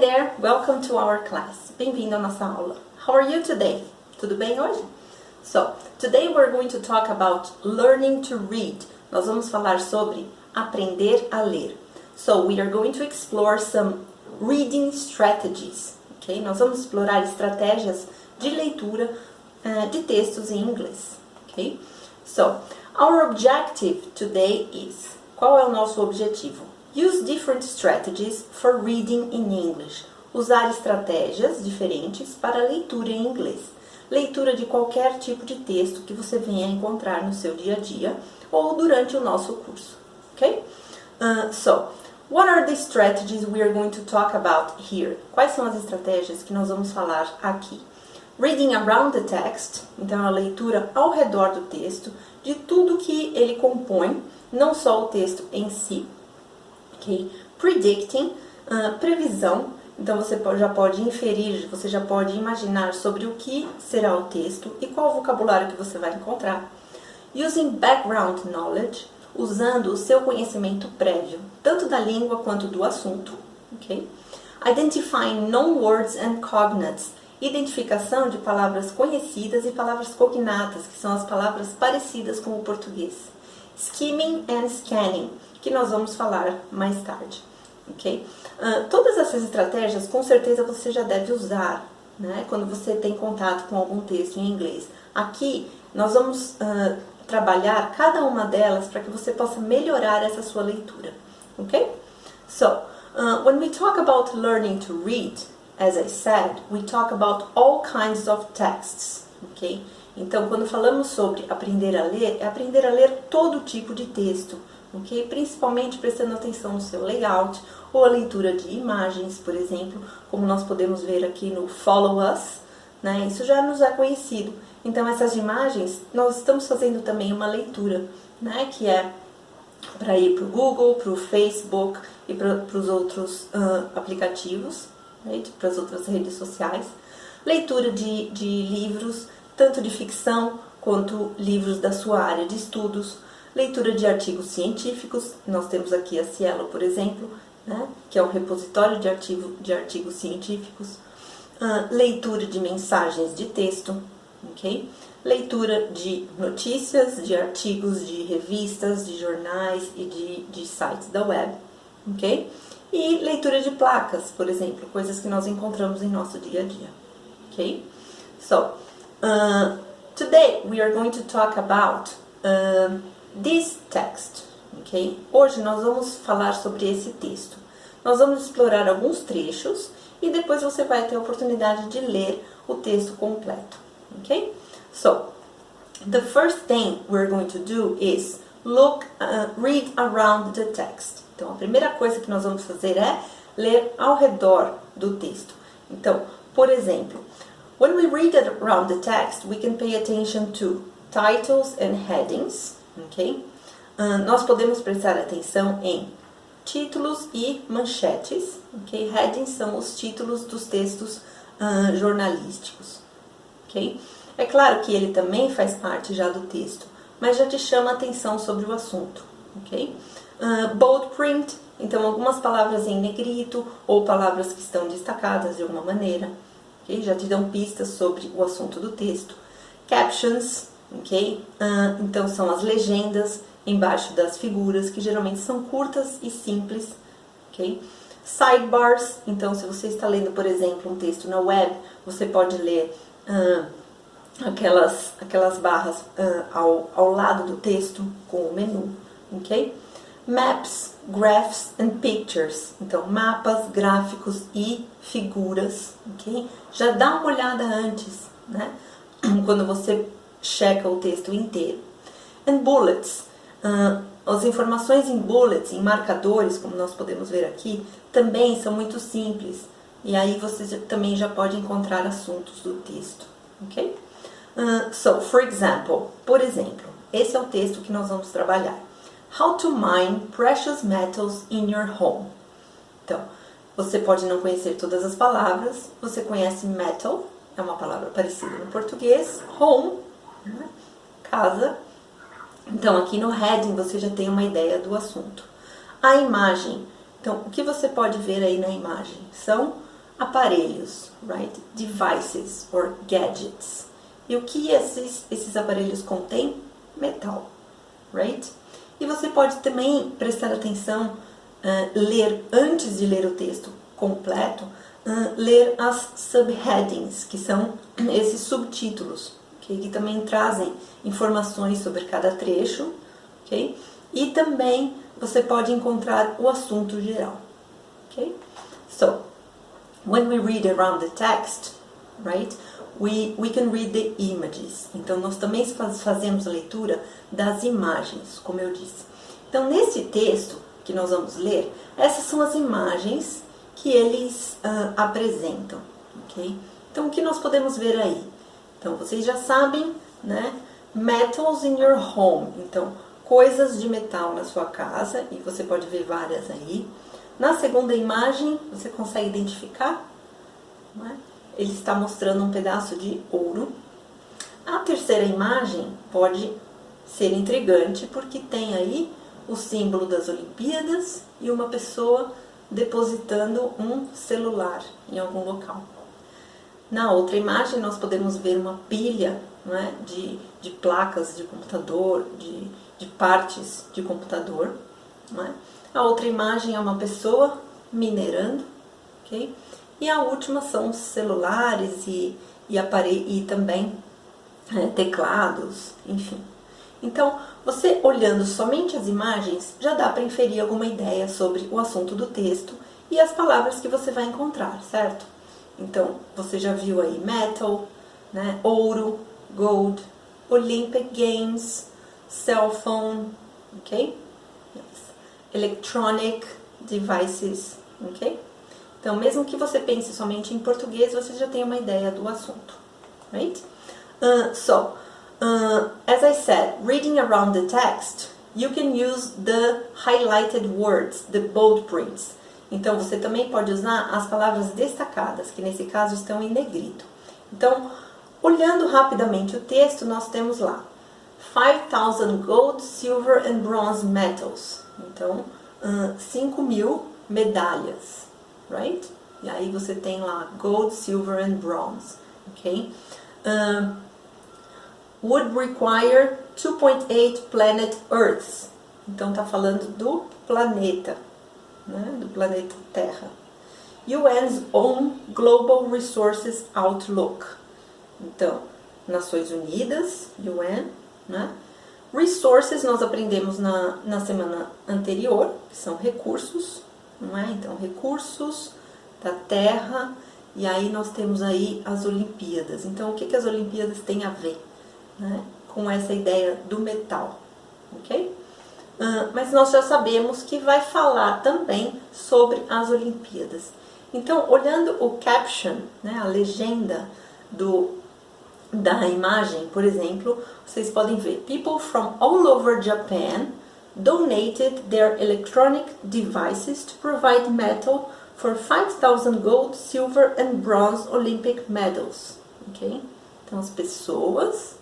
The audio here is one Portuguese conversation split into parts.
there, welcome to our class. Bem-vindo à nossa aula. How are you today? Tudo bem hoje? So, today we're going to talk about learning to read. Nós vamos falar sobre aprender a ler. So, we are going to explore some reading strategies. Okay? Nós vamos explorar estratégias de leitura uh, de textos em inglês. Okay? So, our objective today is qual é o nosso objetivo? Use different strategies for reading in English. Usar estratégias diferentes para leitura em inglês. Leitura de qualquer tipo de texto que você venha encontrar no seu dia a dia ou durante o nosso curso. Ok? Uh, so, what are the strategies we are going to talk about here? Quais são as estratégias que nós vamos falar aqui? Reading around the text, então a leitura ao redor do texto, de tudo que ele compõe, não só o texto em si, Predicting, uh, previsão. Então você já pode inferir, você já pode imaginar sobre o que será o texto e qual vocabulário que você vai encontrar. Using background knowledge, usando o seu conhecimento prévio, tanto da língua quanto do assunto. Identifying known words and cognates, identificação de palavras conhecidas e palavras cognatas, que são as palavras parecidas com o português. Skimming and scanning, que nós vamos falar mais tarde. ok? Uh, todas essas estratégias, com certeza, você já deve usar né, quando você tem contato com algum texto em inglês. Aqui, nós vamos uh, trabalhar cada uma delas para que você possa melhorar essa sua leitura. Ok? So, uh, when we talk about learning to read, as I said, we talk about all kinds of texts. Ok? Então, quando falamos sobre aprender a ler, é aprender a ler todo tipo de texto ok? Principalmente prestando atenção no seu layout ou a leitura de imagens, por exemplo, como nós podemos ver aqui no Follow Us, né? Isso já nos é conhecido. Então essas imagens, nós estamos fazendo também uma leitura, né? Que é para ir para o Google, para o Facebook e para os outros uh, aplicativos, right? para as outras redes sociais. Leitura de, de livros, tanto de ficção quanto livros da sua área de estudos leitura de artigos científicos, nós temos aqui a Cielo, por exemplo, né, que é um repositório de, artigo, de artigos científicos, uh, leitura de mensagens de texto, ok? leitura de notícias, de artigos de revistas, de jornais e de, de sites da web, ok? E leitura de placas, por exemplo, coisas que nós encontramos em nosso dia a dia, ok? So, uh, today we are going to talk about uh, this text, ok? Hoje nós vamos falar sobre esse texto. Nós vamos explorar alguns trechos e depois você vai ter a oportunidade de ler o texto completo, ok? So, the first thing we're going to do is look, uh, read around the text. Então, a primeira coisa que nós vamos fazer é ler ao redor do texto. Então, por exemplo, when we read around the text, we can pay attention to titles and headings ok? Uh, nós podemos prestar atenção em títulos e manchetes, ok? Headings são os títulos dos textos uh, jornalísticos, ok? É claro que ele também faz parte já do texto, mas já te chama atenção sobre o assunto, ok? Uh, bold print, então algumas palavras em negrito ou palavras que estão destacadas de alguma maneira, ok? Já te dão pistas sobre o assunto do texto. Captions, ok? Uh, então são as legendas embaixo das figuras, que geralmente são curtas e simples, ok? Sidebars, então se você está lendo, por exemplo, um texto na web, você pode ler uh, aquelas, aquelas barras uh, ao, ao lado do texto com o menu, ok? Maps, graphs and pictures, então mapas, gráficos e figuras, ok? Já dá uma olhada antes, né? Quando você checa o texto inteiro. And bullets. Uh, as informações em bullets, em marcadores, como nós podemos ver aqui, também são muito simples. E aí você também já pode encontrar assuntos do texto, ok? Uh, so, for example, por exemplo, esse é o texto que nós vamos trabalhar. How to mine precious metals in your home. Então, você pode não conhecer todas as palavras, você conhece metal, é uma palavra parecida no português, home casa. Então, aqui no heading você já tem uma ideia do assunto. A imagem. Então, o que você pode ver aí na imagem? São aparelhos, right? Devices or gadgets. E o que esses, esses aparelhos contêm? Metal, right? E você pode também prestar atenção, uh, ler antes de ler o texto completo, uh, ler as subheadings, que são esses subtítulos, okay? que também trazem informações sobre cada trecho, ok? E também você pode encontrar o assunto geral, ok? So, when we read around the text, right? We, we can read the images. Então, nós também fazemos a leitura das imagens, como eu disse. Então, nesse texto que nós vamos ler, essas são as imagens que eles uh, apresentam, ok? Então, o que nós podemos ver aí? Então, vocês já sabem, né? Metals in your home. Então, coisas de metal na sua casa, e você pode ver várias aí. Na segunda imagem, você consegue identificar? É? Ele está mostrando um pedaço de ouro. A terceira imagem pode ser intrigante porque tem aí o símbolo das Olimpíadas e uma pessoa depositando um celular em algum local. Na outra imagem, nós podemos ver uma pilha é, de, de placas de computador, de, de partes de computador. É? A outra imagem é uma pessoa minerando, ok? E a última são celulares e, e, e também é, teclados, enfim. Então, você olhando somente as imagens, já dá para inferir alguma ideia sobre o assunto do texto e as palavras que você vai encontrar, certo? Então, você já viu aí metal, né? ouro, gold, Olympic Games, cell phone, ok? electronic devices, ok? Então, mesmo que você pense somente em português, você já tem uma ideia do assunto, right? Uh, so, uh, as I said, reading around the text, you can use the highlighted words, the bold prints. Então, você também pode usar as palavras destacadas, que nesse caso estão em negrito. Então, olhando rapidamente o texto, nós temos lá 5,000 gold, silver and bronze metals. Então, uh, 5 mil medalhas, right? E aí você tem lá gold, silver and bronze, ok? Uh, would require 2.8 planet Earths. Então tá falando do planeta, né? Do planeta Terra. UN's own Global Resources Outlook. Então, Nações Unidas, UN, né? Resources nós aprendemos na, na semana anterior, que são recursos, não é? Então, recursos da terra, e aí nós temos aí as Olimpíadas. Então, o que, que as Olimpíadas têm a ver né, com essa ideia do metal, ok? Uh, mas nós já sabemos que vai falar também sobre as Olimpíadas. Então, olhando o caption, né, a legenda do da imagem, por exemplo, vocês podem ver people from all over Japan donated their electronic devices to provide metal for 5,000 gold, silver and bronze Olympic medals. Ok? Então as pessoas,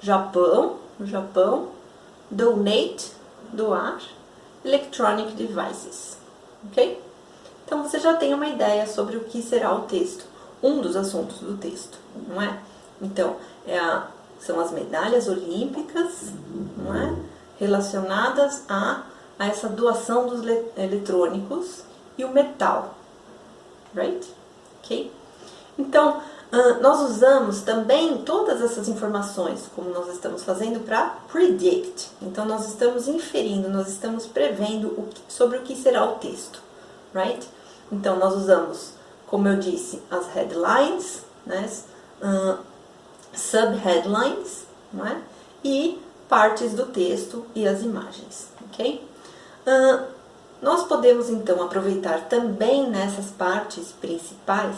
Japão, Japão, donate, doar, electronic devices. Ok? Então você já tem uma ideia sobre o que será o texto, um dos assuntos do texto, não é? Então, é a, são as medalhas olímpicas não é? relacionadas a, a essa doação dos eletrônicos e o metal. Right? Ok? Então, nós usamos também todas essas informações, como nós estamos fazendo, para predict. Então, nós estamos inferindo, nós estamos prevendo o que, sobre o que será o texto. Right? Então, nós usamos, como eu disse, as headlines, né? Uh, subheadlines é? e partes do texto e as imagens, ok? Uh, nós podemos então aproveitar também nessas partes principais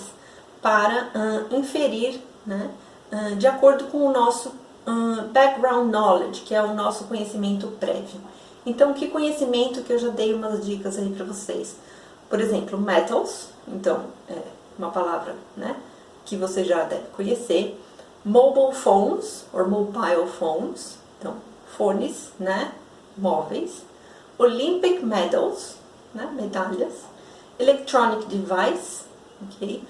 para uh, inferir, né, uh, de acordo com o nosso background knowledge, que é o nosso conhecimento prévio. Então, que conhecimento que eu já dei umas dicas aí para vocês? Por exemplo, metals, então, é uma palavra, né, que você já deve conhecer mobile phones or mobile phones, então fones, né, móveis, Olympic medals, né, medalhas, electronic device, ok,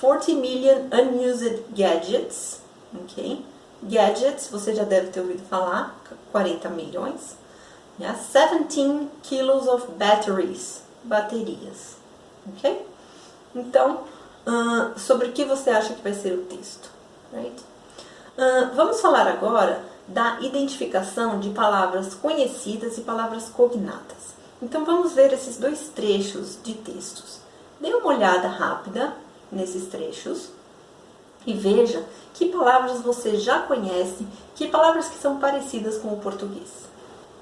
40 million unused gadgets, ok? Gadgets, você já deve ter ouvido falar, 40 milhões. Yeah? 17 kilos of batteries, baterias, ok? Então, uh, sobre o que você acha que vai ser o texto, right? Uh, vamos falar agora da identificação de palavras conhecidas e palavras cognatas. Então, vamos ver esses dois trechos de textos. Dê uma olhada rápida nesses trechos e veja que palavras você já conhece, que palavras que são parecidas com o português.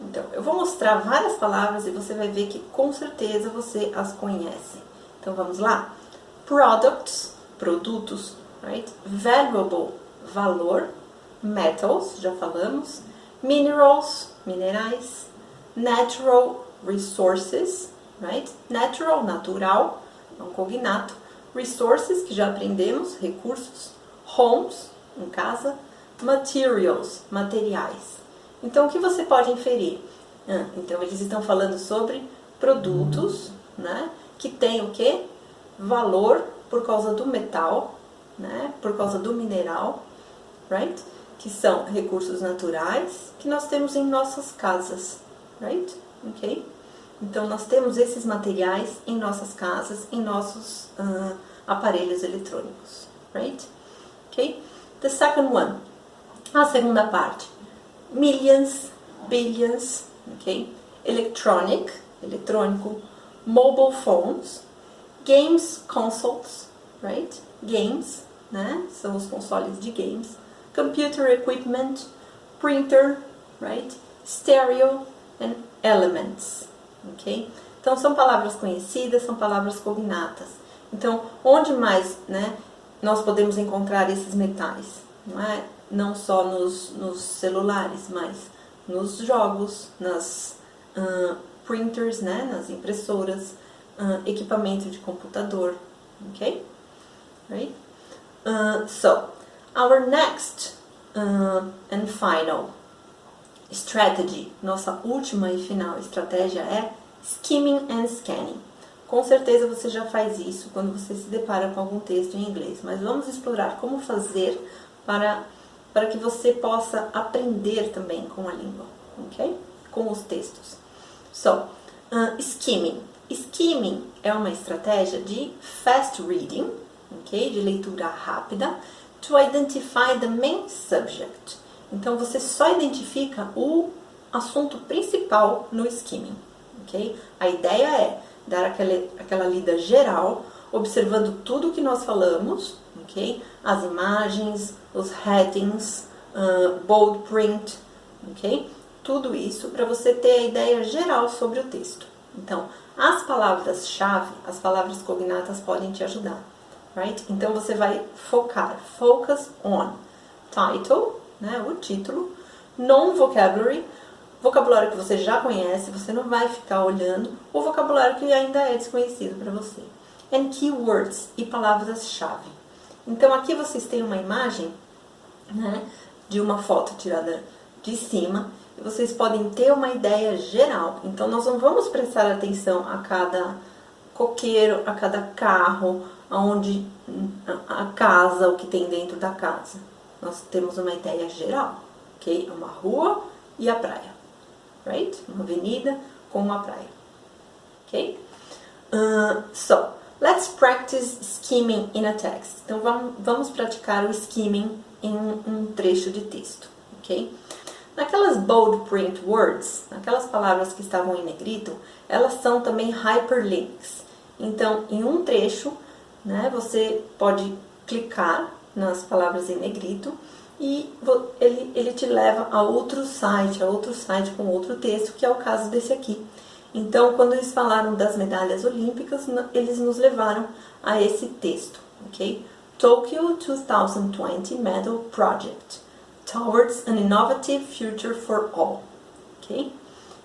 Então, eu vou mostrar várias palavras e você vai ver que com certeza você as conhece. Então, vamos lá? Products, produtos, right? Valuable, valor. Metals, já falamos. Minerals, minerais. Natural resources, right? Natural, natural, é um cognato. Resources, que já aprendemos, recursos. Homes, em casa. Materials, materiais. Então, o que você pode inferir? Ah, então, eles estão falando sobre produtos, né? Que tem o que? Valor por causa do metal, né? Por causa do mineral, right? Que são recursos naturais que nós temos em nossas casas, right? Ok? Então, nós temos esses materiais em nossas casas, em nossos uh, aparelhos eletrônicos, right? Ok? The second one, a segunda parte, millions, billions, ok? Electronic, eletrônico, mobile phones, games, consoles, right? Games, né? São os consoles de games, computer equipment, printer, right? Stereo and elements, ok? Então são palavras conhecidas, são palavras cognatas. Então, onde mais, né, nós podemos encontrar esses metais? Não é? Não só nos, nos celulares, mas nos jogos, nas uh, printers, né, nas impressoras, uh, equipamento de computador, ok? Right? Uh, so, our next and final strategy, nossa última e final estratégia é skimming and scanning. Com certeza você já faz isso quando você se depara com algum texto em inglês, mas vamos explorar como fazer para, para que você possa aprender também com a língua, ok? Com os textos. So, uh, skimming. Skimming é uma estratégia de fast reading, ok? De leitura rápida, to identify the main subject. Então você só identifica o assunto principal no skimming, ok? A ideia é dar aquela, aquela lida geral, observando tudo que nós falamos, ok? As imagens, os headings, uh, bold print, ok? Tudo isso para você ter a ideia geral sobre o texto. Então, as palavras-chave, as palavras cognatas podem te ajudar, right? Então você vai focar, focus on title, né, o título, non-vocabulary, vocabulário que você já conhece, você não vai ficar olhando o vocabulário que ainda é desconhecido para você. And keywords e palavras-chave. Então aqui vocês têm uma imagem né, de uma foto tirada de cima e vocês podem ter uma ideia geral. Então nós não vamos prestar atenção a cada coqueiro, a cada carro, aonde a casa, o que tem dentro da casa. Nós temos uma ideia geral, ok? É uma rua e a praia right? Uma avenida com uma praia. Ok? Uh, so, let's practice skimming in a text. Então, vamos, vamos praticar o skimming em um trecho de texto, ok? Naquelas bold print words, aquelas palavras que estavam em negrito, elas são também hyperlinks. Então, em um trecho, né, você pode clicar nas palavras em negrito e ele, ele te leva a outro site, a outro site com outro texto, que é o caso desse aqui. Então, quando eles falaram das medalhas olímpicas, eles nos levaram a esse texto, ok? Tokyo 2020 Medal Project Towards an Innovative Future for All, ok?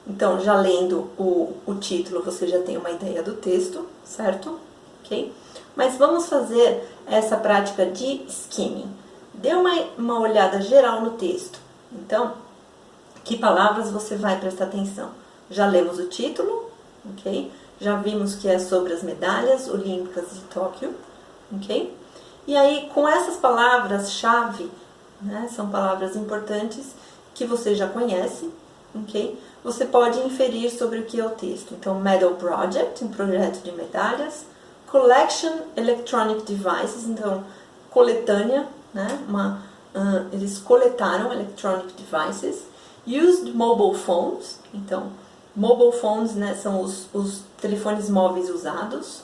Então, já lendo o, o título, você já tem uma ideia do texto, certo? Ok? Mas vamos fazer essa prática de skimming. Dê uma, uma olhada geral no texto. Então, que palavras você vai prestar atenção? Já lemos o título, ok? Já vimos que é sobre as medalhas olímpicas de Tóquio, ok? E aí, com essas palavras-chave, né, são palavras importantes que você já conhece, ok? Você pode inferir sobre o que é o texto. Então, Medal Project, um projeto de medalhas. Collection Electronic Devices, então, coletânea, né? Uma, uh, eles coletaram electronic devices. Used mobile phones, então, mobile phones né, são os, os telefones móveis usados.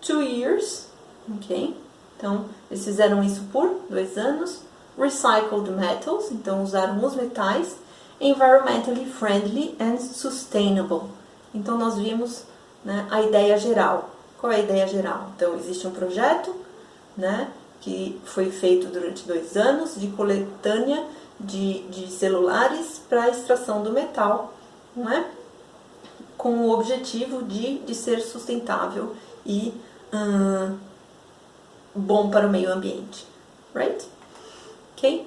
Two years, ok? Então, eles fizeram isso por dois anos. Recycled metals, então usaram os metais environmentally friendly and sustainable. Então nós vimos né, a ideia geral. Qual é a ideia geral? Então existe um projeto né, que foi feito durante dois anos de coletânea de, de celulares para extração do metal, não é? com o objetivo de, de ser sustentável e hum, bom para o meio ambiente. Right? Ok?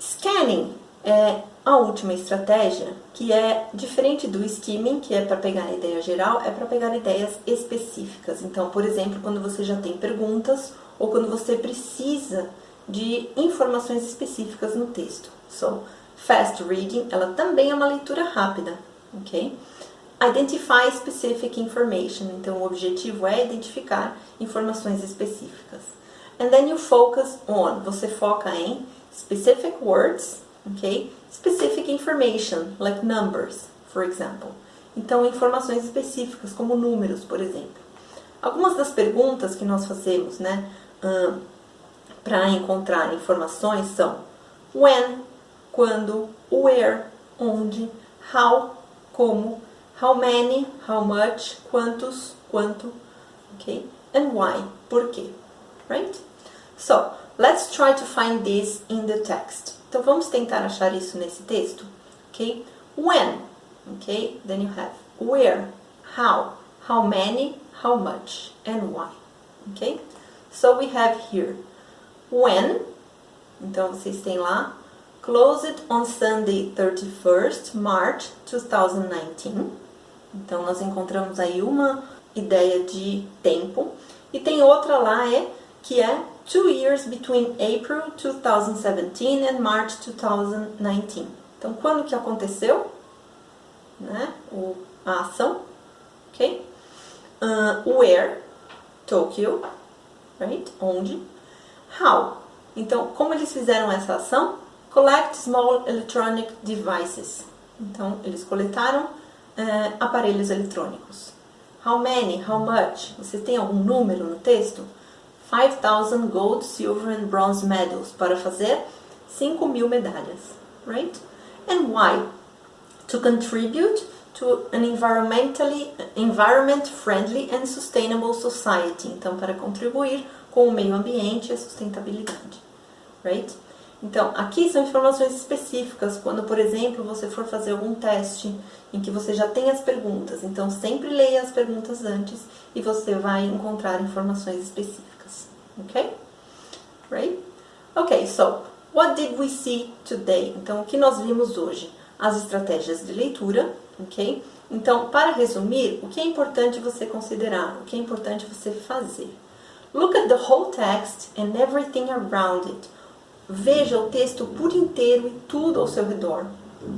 Scanning é a última estratégia, que é diferente do skimming, que é para pegar a ideia geral, é para pegar ideias específicas. Então, por exemplo, quando você já tem perguntas ou quando você precisa de informações específicas no texto. So, fast reading, ela também é uma leitura rápida, ok? Identify specific information, então o objetivo é identificar informações específicas. And then you focus on, você foca em specific words, ok? Specific information, like numbers, for example. Então, informações específicas, como números, por exemplo. Algumas das perguntas que nós fazemos, né, uh, para encontrar informações são when, quando, where, onde, how, como, how many, how much, quantos, quanto, ok? And why, por quê, right? So, let's try to find this in the text. Então vamos tentar achar isso nesse texto, ok? When, ok? Then you have where, how, how many, how much, and why, ok? So we have here when, então vocês têm lá, closed on Sunday 31st March 2019. Então nós encontramos aí uma ideia de tempo e tem outra lá é que é two years between April 2017 and March 2019. Então, quando que aconteceu né, o, a ação? Ok? Uh, where? Tokyo. Right? Onde? How? Então, como eles fizeram essa ação? Collect small electronic devices. Então, eles coletaram uh, aparelhos eletrônicos. How many? How much? Você tem algum número no texto? 5,000 gold, silver and bronze medals para fazer 5 mil medalhas, right? And why? To contribute to an environmentally environment friendly and sustainable society. Então, para contribuir com o meio ambiente e a sustentabilidade, right? Então, aqui são informações específicas, quando, por exemplo, você for fazer algum teste em que você já tem as perguntas. Então, sempre leia as perguntas antes e você vai encontrar informações específicas. Okay? Right? Ok, so what did we see today? Então, o que nós vimos hoje? As estratégias de leitura, ok? Então, para resumir, o que é importante você considerar? O que é importante você fazer? Look at the whole text and everything around it. Veja o texto por inteiro e tudo ao seu redor,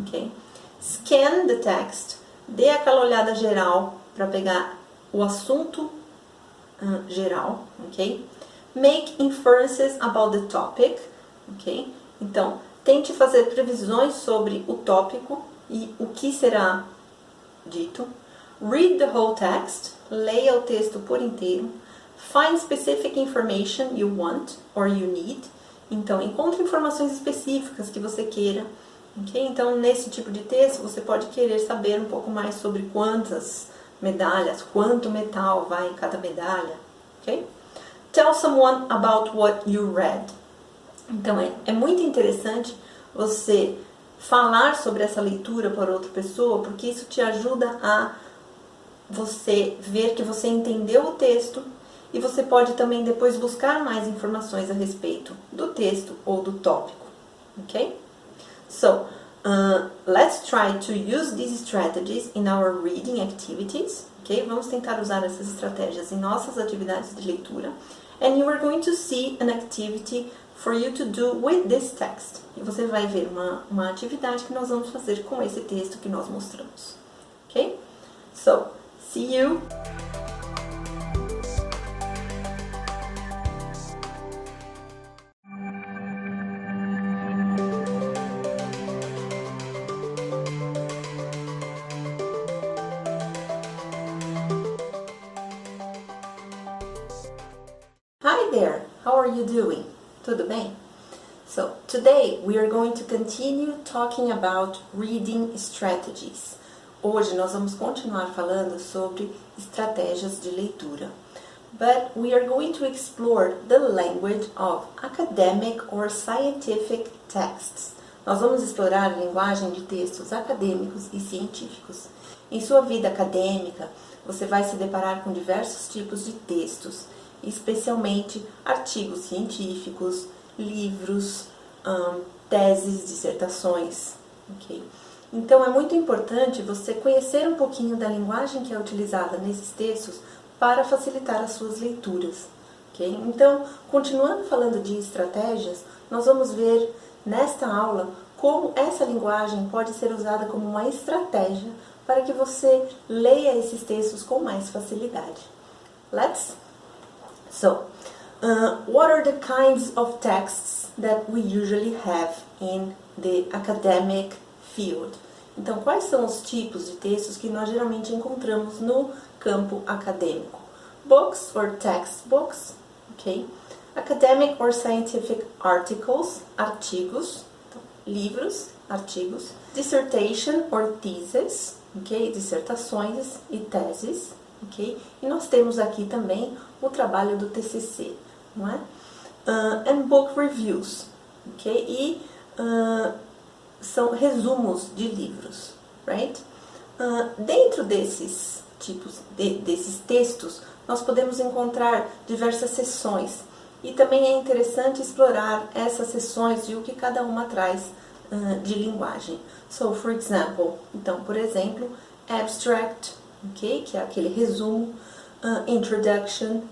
ok? Scan the text. Dê aquela olhada geral para pegar o assunto uh, geral, ok? Make inferences about the topic, ok? Então, tente fazer previsões sobre o tópico e o que será dito. Read the whole text, leia o texto por inteiro. Find specific information you want or you need. Então, encontre informações específicas que você queira. Okay? Então, nesse tipo de texto, você pode querer saber um pouco mais sobre quantas medalhas, quanto metal vai em cada medalha. Okay? Tell someone about what you read. Então é, é muito interessante você falar sobre essa leitura para outra pessoa, porque isso te ajuda a você ver que você entendeu o texto e você pode também depois buscar mais informações a respeito do texto ou do tópico, ok? So, uh, let's try to use these strategies in our reading activities, ok? Vamos tentar usar essas estratégias em nossas atividades de leitura and you are going to see an activity for you to do with this text. E você vai ver uma, uma atividade que nós vamos fazer com esse texto que nós mostramos. Ok? So, see you! Tudo bem? So, today we are going to continue talking about reading strategies. Hoje nós vamos continuar falando sobre estratégias de leitura. But we are going to explore the language of academic or scientific texts. Nós vamos explorar a linguagem de textos acadêmicos e científicos. Em sua vida acadêmica, você vai se deparar com diversos tipos de textos especialmente artigos científicos, livros, teses, dissertações. Okay? Então é muito importante você conhecer um pouquinho da linguagem que é utilizada nesses textos para facilitar as suas leituras. Okay? Então, continuando falando de estratégias, nós vamos ver nesta aula como essa linguagem pode ser usada como uma estratégia para que você leia esses textos com mais facilidade. Let's So, uh, what are the kinds of texts that we usually have in the academic field? Então, quais são os tipos de textos que nós geralmente encontramos no campo acadêmico? Books or textbooks, ok? Academic or scientific articles, artigos, então, livros, artigos. Dissertation or thesis, ok? Dissertações e teses, ok? E nós temos aqui também o trabalho do TCC, não é? Uh, and book reviews, ok? E uh, são resumos de livros, right? Uh, dentro desses tipos, de, desses textos, nós podemos encontrar diversas sessões e também é interessante explorar essas sessões e o que cada uma traz de linguagem. So, for example, então, por exemplo, abstract, ok? Que é aquele resumo, uh, introduction,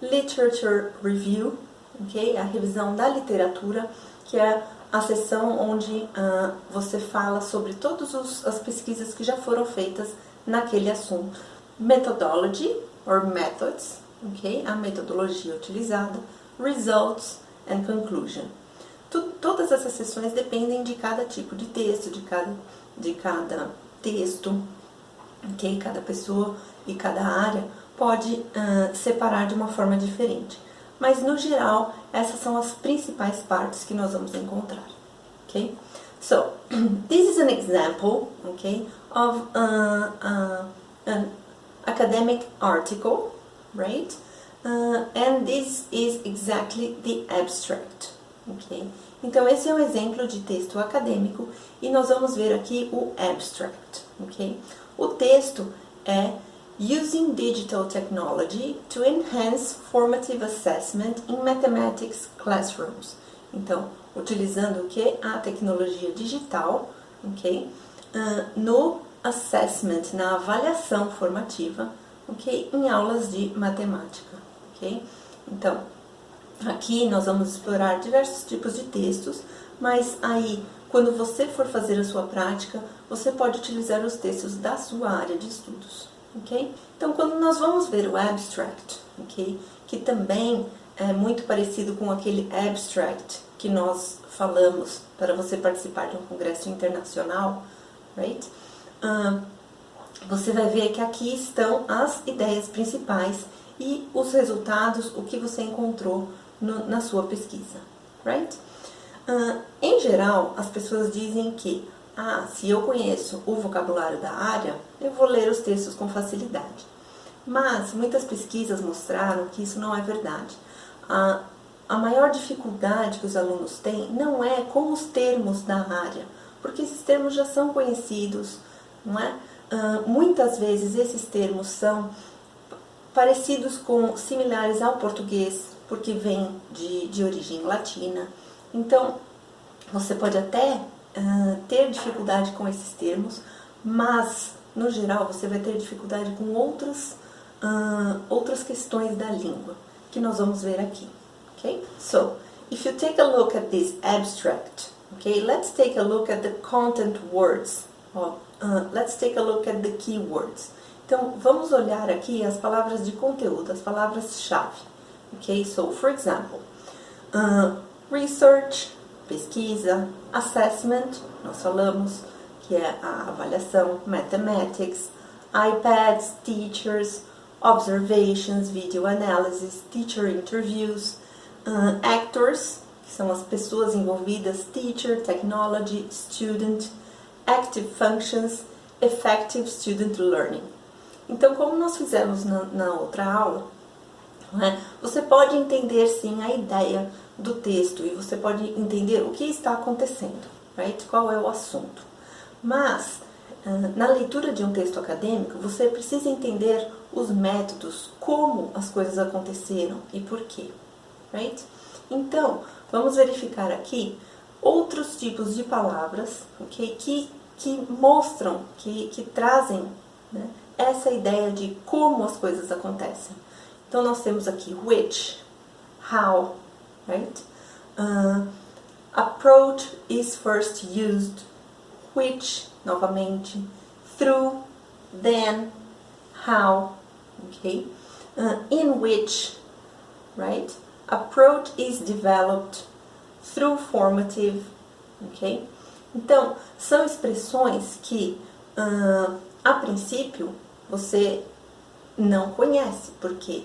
literature review, ok? A revisão da literatura, que é a sessão onde uh, você fala sobre todas as pesquisas que já foram feitas naquele assunto. Methodology, or methods, ok? A metodologia utilizada. Results and conclusion. todas essas sessões dependem de cada tipo de texto, de cada, de cada texto, ok? Cada pessoa e cada área pode uh, separar de uma forma diferente. Mas no geral, essas são as principais partes que nós vamos encontrar. Okay? So, this is an example, okay, of an academic article, right? Uh, and this is exactly the abstract, okay? Então, esse é um exemplo de texto acadêmico e nós vamos ver aqui o abstract, ok? O texto é Using digital technology to enhance formative assessment in mathematics classrooms. Então, utilizando o que? A tecnologia digital, ok? Uh, no assessment, na avaliação formativa, ok? Em aulas de matemática, ok? Então, aqui nós vamos explorar diversos tipos de textos, mas aí, quando você for fazer a sua prática, você pode utilizar os textos da sua área de estudos ok? Então, quando nós vamos ver o abstract, ok? Que também é muito parecido com aquele abstract que nós falamos para você participar de um congresso internacional, right? Uh, você vai ver que aqui estão as ideias principais e os resultados, o que você encontrou no, na sua pesquisa, right? Em geral, as pessoas dizem que ah, se eu conheço o vocabulário da área, eu vou ler os textos com facilidade. Mas muitas pesquisas mostraram que isso não é verdade. A, a maior dificuldade que os alunos têm não é com os termos da área, porque esses termos já são conhecidos, não é? Uh, muitas vezes esses termos são parecidos com similares ao português, porque vêm de, de origem latina. Então, você pode até uh, ter dificuldade com esses termos, mas no geral você vai ter dificuldade com outras, uh, outras questões da língua. que nós vamos ver aqui. Okay? So, if you take a look at this abstract, okay, let's take a look at the content words. uh, let's take a look at the keywords. Então, vamos olhar aqui as palavras de conteúdo, as palavras-chave. Okay, so for example, uh, research, pesquisa, assessment, nós falamos que é a avaliação, mathematics, iPads, teachers, observations, video analysis, teacher interviews, uh, actors, que são as pessoas envolvidas, teacher, technology, student, active functions, effective student learning. Então, como nós fizemos na, na outra aula, né, você pode entender sim a ideia do texto e você pode entender o que está acontecendo, right? qual é o assunto. Mas, na leitura de um texto acadêmico, você precisa entender os métodos, como as coisas aconteceram e por quê. Right? Então, vamos verificar aqui outros tipos de palavras okay, que, que mostram, que, que trazem né, essa ideia de como as coisas acontecem. Então, nós temos aqui which, how, right? Uh, approach is first used, which, novamente, through, then, how, okay? Uh, in which, right? Approach is developed through formative, ok? Então, são expressões que, uh, a princípio, você não conhece, porque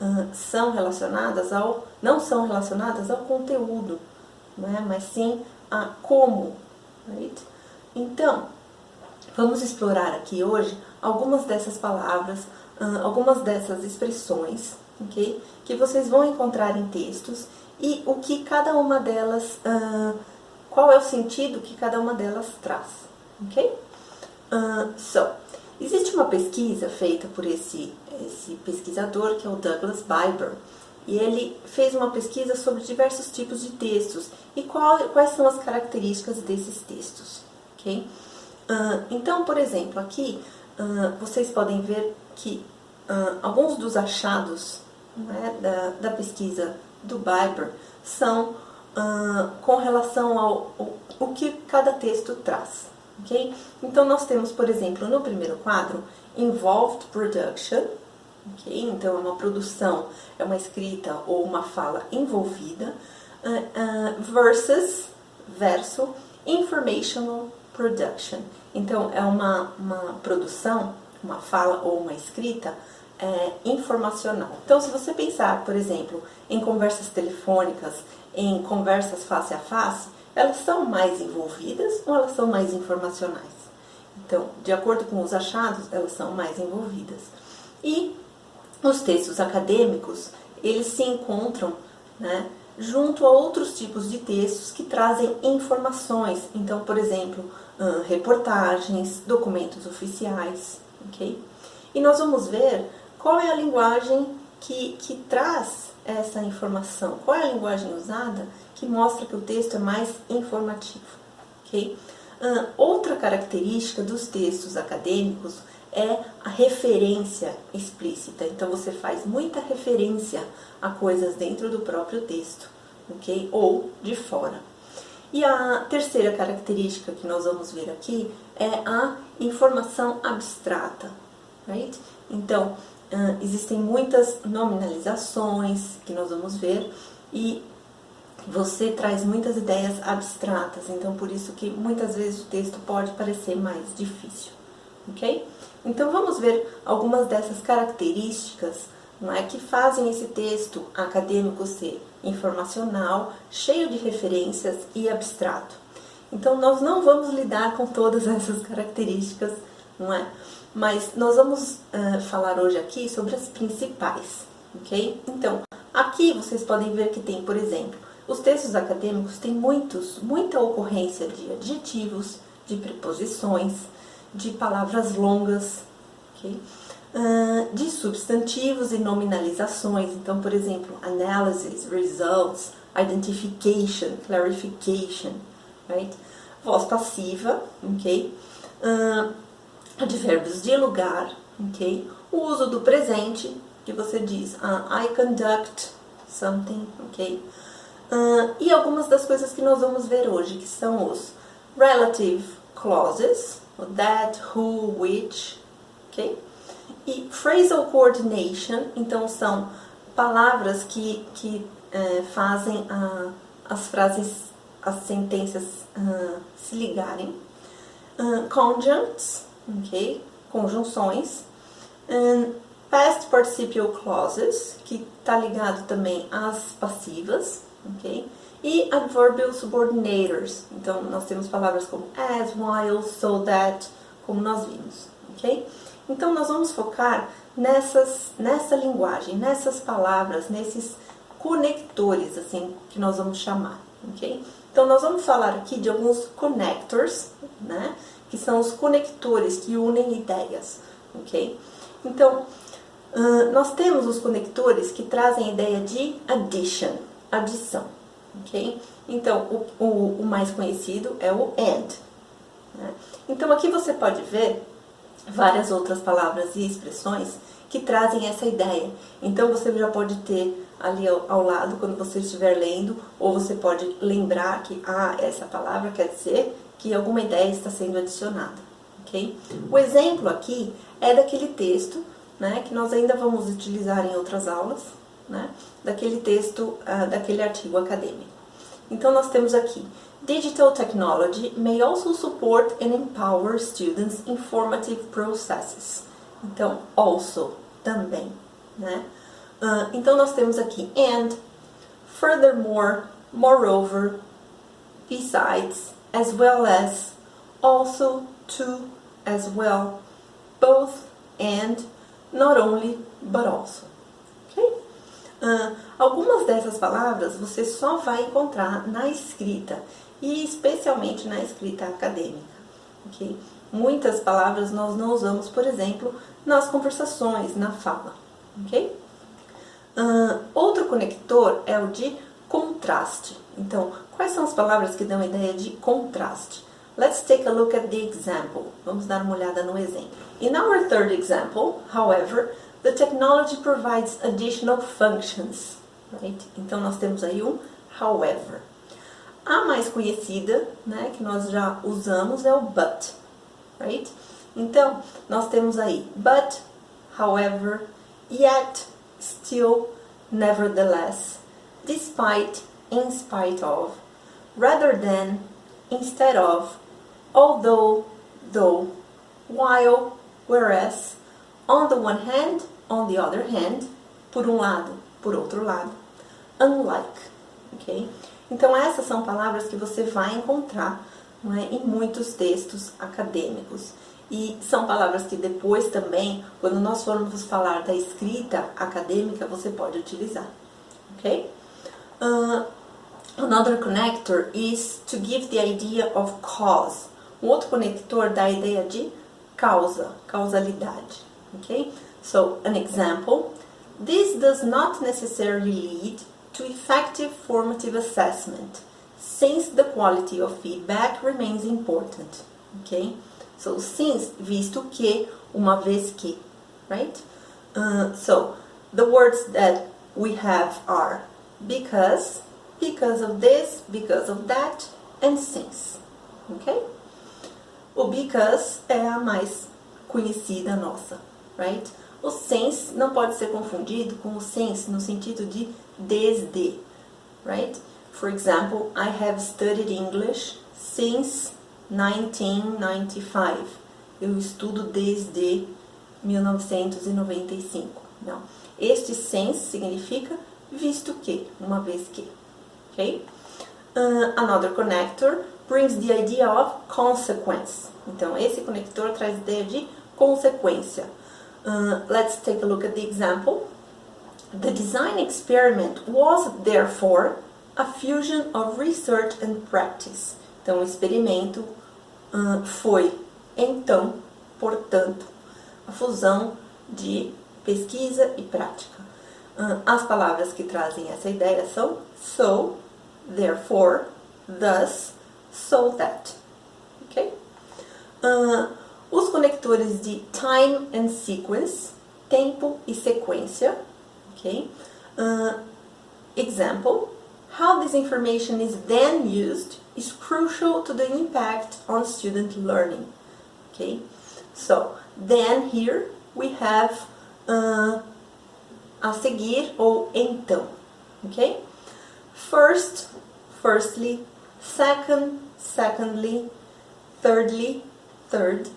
uh, são relacionadas ao, não são relacionadas ao conteúdo, né? mas sim a como, right? Então, vamos explorar aqui hoje algumas dessas palavras, uh, algumas dessas expressões, ok? Que vocês vão encontrar em textos e o que cada uma delas, uh, qual é o sentido que cada uma delas traz, ok? Uh, so, existe uma pesquisa feita por esse, esse pesquisador que é o Douglas Biber e ele fez uma pesquisa sobre diversos tipos de textos e qual, quais são as características desses textos, ok? Uh, então, por exemplo, aqui uh, vocês podem ver que uh, alguns dos achados né, da, da, pesquisa do Biber são com relação ao, ao que cada texto traz. Okay? Então, nós temos, por exemplo, no primeiro quadro, Involved Production, okay? então é uma produção, é uma escrita ou uma fala envolvida, versus, verso, Informational production. Então, é uma, uma produção, uma fala ou uma escrita é, informacional. Então, se você pensar, por exemplo, em conversas telefônicas, em conversas face a face, elas são mais envolvidas ou elas são mais informacionais? Então, de acordo com os achados, elas são mais envolvidas. E os textos acadêmicos, eles se encontram né, junto a outros tipos de textos que trazem informações. Então, por exemplo, reportagens, documentos oficiais, ok? E nós vamos ver qual é a linguagem que, que traz essa informação, qual é a linguagem usada que mostra que o texto é mais informativo, ok? Outra característica dos textos acadêmicos é a referência explícita. Então você faz muita referência a coisas dentro do próprio texto, ok? Ou de fora. E a terceira característica que nós vamos ver aqui é a informação abstrata, right? Então, existem muitas nominalizações que nós vamos ver e você traz muitas ideias abstratas, então por isso que muitas vezes o texto pode parecer mais difícil, ok? Então vamos ver algumas dessas características não é, que fazem esse texto acadêmico ser informacional, cheio de referências e abstrato. Então nós não vamos lidar com todas essas características, não é? Mas nós vamos uh, falar hoje aqui sobre as principais, ok? Então, aqui vocês podem ver que tem, por exemplo, os textos acadêmicos têm muitos, muita ocorrência de adjetivos, de preposições, de palavras longas, ok? Uh, de substantivos e nominalizações. Então, por exemplo, analysis, results, identification, clarification, right? Voz passiva, ok? Uh, advérbios de lugar, ok? O uso do presente, que você diz uh, I conduct something, ok? Uh, e algumas das coisas que nós vamos ver hoje, que são os relative clauses, that, who, which, ok? E phrasal coordination, então são palavras que, que uh, fazem a, as frases, as sentenças uh, se ligarem. Uh, conjuncts, ok? Conjunções. Um, past participial clauses, que está ligado também às passivas, ok? E adverbial subordinators. Então, nós temos palavras como as, while, so that, como nós vimos, ok? Então, nós vamos focar nessas, nessa linguagem, nessas palavras, nesses conectores, assim, que nós vamos chamar, ok? Então, nós vamos falar aqui de alguns connectors, né? Que são os conectores que unem ideias, ok? Então, uh, nós temos os conectores que trazem a ideia de addition, adição, ok? Então, o, o, o mais conhecido é o and. Né? Então, aqui você pode ver várias outras palavras e expressões que trazem essa ideia. Então, você já pode ter ali ao, ao, lado, quando você estiver lendo, ou você pode lembrar que, ah, essa palavra quer dizer que alguma ideia está sendo adicionada, ok? O exemplo aqui é daquele texto, né, que nós ainda vamos utilizar em outras aulas, né, daquele texto, uh, daquele artigo acadêmico. Então, nós temos aqui, Digital technology may also support and empower students' in formative processes. Então, also, também, né? Uh, então, nós temos aqui and, furthermore, moreover, besides, as well as, also, to, as well, both, and, not only, but also. Algumas dessas palavras você só vai encontrar na escrita e especialmente na escrita acadêmica. Okay? Muitas palavras nós não usamos, por exemplo, nas conversações, na fala. Okay? Uh, outro conector é o de contraste. Então, quais são as palavras que dão a ideia de contraste? Let's take a look at the example. Vamos dar uma olhada no exemplo. In our third example, however, The technology provides additional functions. Right? Então, nós temos aí um however. A mais conhecida, né, que nós já usamos, é o but. Right? Então, nós temos aí but, however, yet, still, nevertheless, despite, in spite of, rather than, instead of, although, though, while, whereas, on the one hand, on the other hand, por um lado, por outro lado, unlike, ok? Então essas são palavras que você vai encontrar é, em muitos textos acadêmicos e são palavras que depois também, quando nós formos falar da escrita acadêmica, você pode utilizar, ok? Uh, another connector is to give the idea of cause. Um outro conector dá a ideia de causa, causalidade, ok? So, an example, this does not necessarily lead to effective formative assessment, since the quality of feedback remains important. Okay? So, since, visto que, uma vez que, right? Uh, so, the words that we have are because, because of this, because of that, and since. Ok? O because é a mais conhecida nossa, right? O since não pode ser confundido com o since no sentido de desde, right? For example, I have studied English since 1995. Eu estudo desde 1995. Não. Este since significa visto que, uma vez que. Ok? Uh, another connector brings the idea of consequence. Então, esse conector traz a ideia de consequência. Uh, let's take a look at the example. The design experiment was, therefore, a fusion of research and practice. Então, o experimento uh, foi, então, portanto, a fusão de pesquisa e prática. Uh, as palavras que trazem essa ideia são so, therefore, thus, so that. Ok? Uh, os conectores de time and sequence, tempo e sequência, ok? Uh, example, how this information is then used is crucial to the impact on student learning, okay? So, then here we have uh, a seguir ou então, ok? First, firstly, second, secondly, thirdly, third,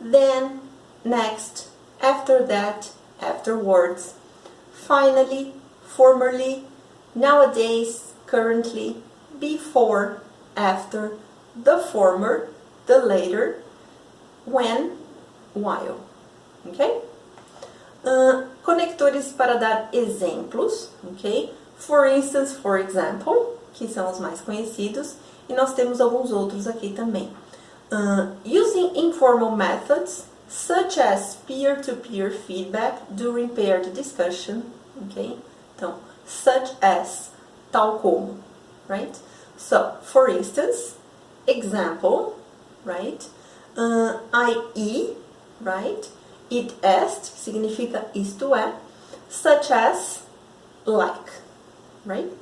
then, next, after that, afterwards, finally, formerly, nowadays, currently, before, after, the former, the later, when, while. Ok? Uh, conectores para dar exemplos, ok? For instance, for example, que são os mais conhecidos, e nós temos alguns outros aqui também. Uh, using informal methods such as peer-to-peer -peer feedback during paired discussion, ok? Então, such as, tal como, right? So, for instance, example, right? Uh, I.e., right? It est, significa isto é, such as, like, right?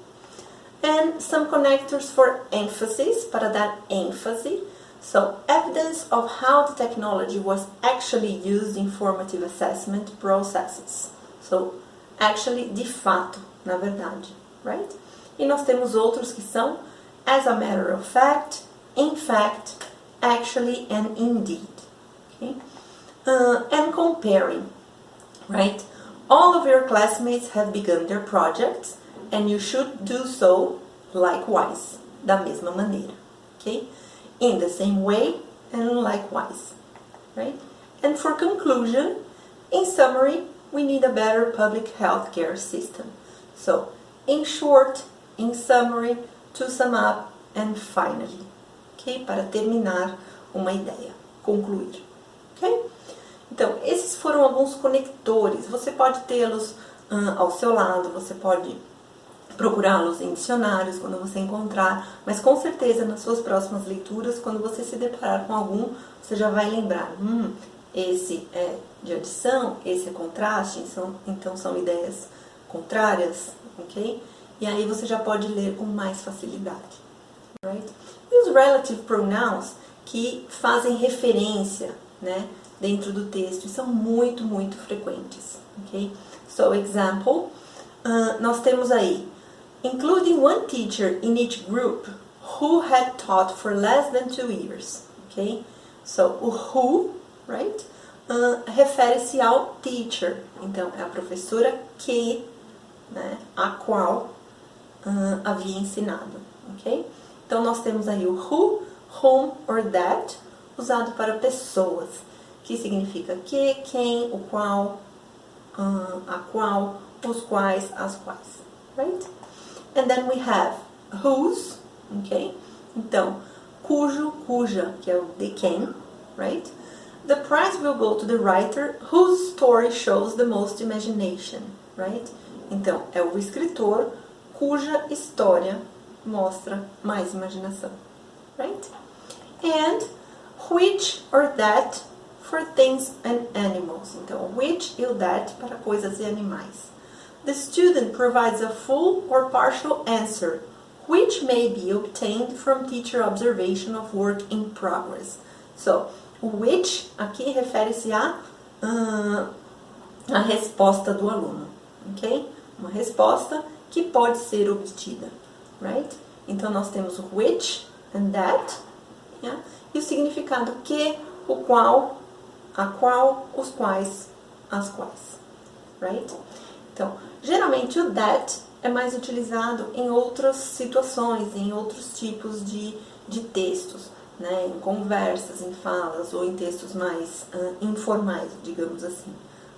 And some connectors for emphasis, para dar ênfase. So, evidence of how the technology was actually used in formative assessment processes. So, actually, de fato, na verdade, right? E nós temos outros que são as a matter of fact, in fact, actually, and indeed. Okay? Uh, and comparing, right? All of your classmates have begun their projects and you should do so likewise, da mesma maneira, okay? In the same way and likewise, right? And for conclusion, in summary, we need a better public health care system. So, in short, in summary, to sum up, and finally, ok? Para terminar uma ideia, concluir, ok? Então, esses foram alguns conectores. Você pode tê-los ao seu lado, você pode procurá-los em dicionários quando você encontrar, mas com certeza nas suas próximas leituras, quando você se deparar com algum, você já vai lembrar, hum, esse é de adição, esse é contraste, então, então são ideias contrárias, ok? E aí você já pode ler com mais facilidade, right? E os relative pronouns que fazem referência, né, dentro do texto, e são muito, muito frequentes, ok? So, example, uh, nós temos aí including one teacher in each group who had taught for less than two years. Okay? So, o who, right? Uh, refere-se ao teacher. Então, é a professora que, né, a qual uh, havia ensinado. Ok? Então, nós temos aí o who, whom or that, usado para pessoas, que significa que, quem, o qual, uh, a qual, os quais, as quais. Right? And then we have whose, ok? Então, cujo, cuja, que é o de quem, right? The prize will go to the writer whose story shows the most imagination, right? Então, é o escritor cuja história mostra mais imaginação, right? And which or that for things and animals. Então, which e that para coisas e animais the student provides a full or partial answer, which may be obtained from teacher observation of work in progress. So, which aqui refere-se a, uh, a resposta do aluno, ok? Uma resposta que pode ser obtida, right? Então, nós temos o which and that, yeah? e o significado que, o qual, a qual, os quais, as quais, right? Então, geralmente o that é mais utilizado em outras situações, em outros tipos de, de textos, né? em conversas, em falas ou em textos mais uh, informais, digamos assim.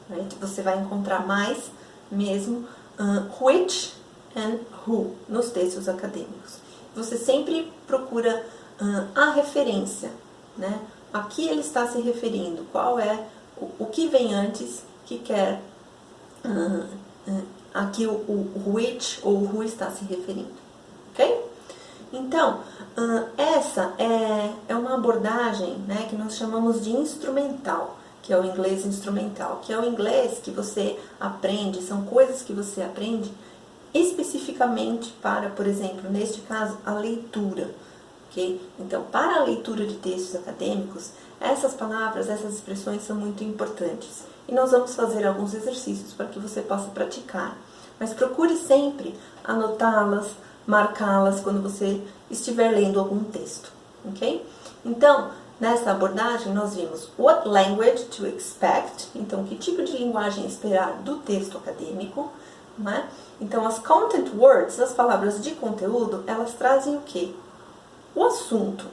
Right? Você vai encontrar mais mesmo uh, which and who nos textos acadêmicos. Você sempre procura uh, a referência, né? a que ele está se referindo, qual é o, o que vem antes que quer aqui o, o which ou who está se referindo, ok? Então, essa é, é uma abordagem né, que nós chamamos de instrumental, que é o inglês instrumental, que é o inglês que você aprende, são coisas que você aprende especificamente para, por exemplo, neste caso, a leitura. ok? Então, para a leitura de textos acadêmicos, essas palavras, essas expressões são muito importantes. E nós vamos fazer alguns exercícios para que você possa praticar. Mas procure sempre anotá-las, marcá-las quando você estiver lendo algum texto, ok? Então, Nessa abordagem, nós vimos what language to expect, então que tipo de linguagem esperar do texto acadêmico, né? Então, as content words, as palavras de conteúdo, elas trazem o quê? O assunto,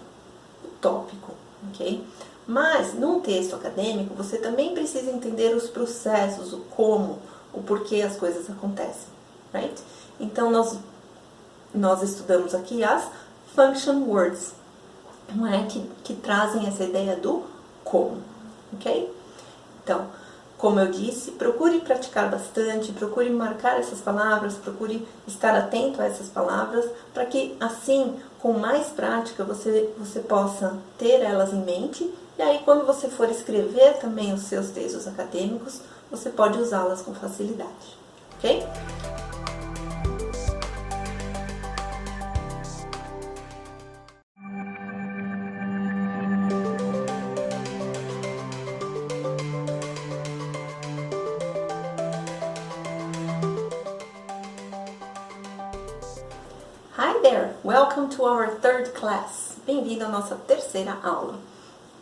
o tópico, ok? Mas, num texto acadêmico, você também precisa entender os processos, o como, o porquê as coisas acontecem, right? Então, nós, nós estudamos aqui as function words, não é? Que, que trazem essa ideia do como, ok? Então, como eu disse, procure praticar bastante, procure marcar essas palavras, procure estar atento a essas palavras, para que assim, com mais prática, você, você possa ter elas em mente, e aí quando você for escrever também os seus textos acadêmicos, você pode usá-las com facilidade, ok? Hi there! Welcome to our third class. Bem-vindo à nossa terceira aula.